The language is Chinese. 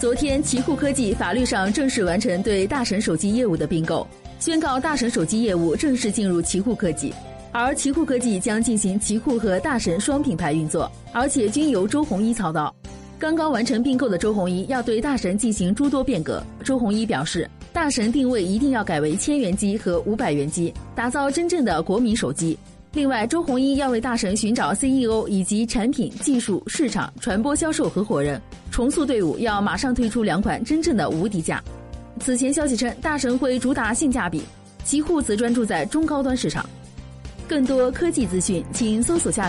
昨天，奇酷科技法律上正式完成对大神手机业务的并购，宣告大神手机业务正式进入奇酷科技，而奇酷科技将进行奇酷和大神双品牌运作，而且均由周鸿祎操刀。刚刚完成并购的周鸿祎要对大神进行诸多变革。周鸿祎表示，大神定位一定要改为千元机和五百元机，打造真正的国民手机。另外，周鸿祎要为大神寻找 CEO 以及产品、技术、市场、传播、销售合伙人。重塑队伍，要马上推出两款真正的无敌价。此前消息称，大神会主打性价比，奇酷则专注在中高端市场。更多科技资讯，请搜索下载。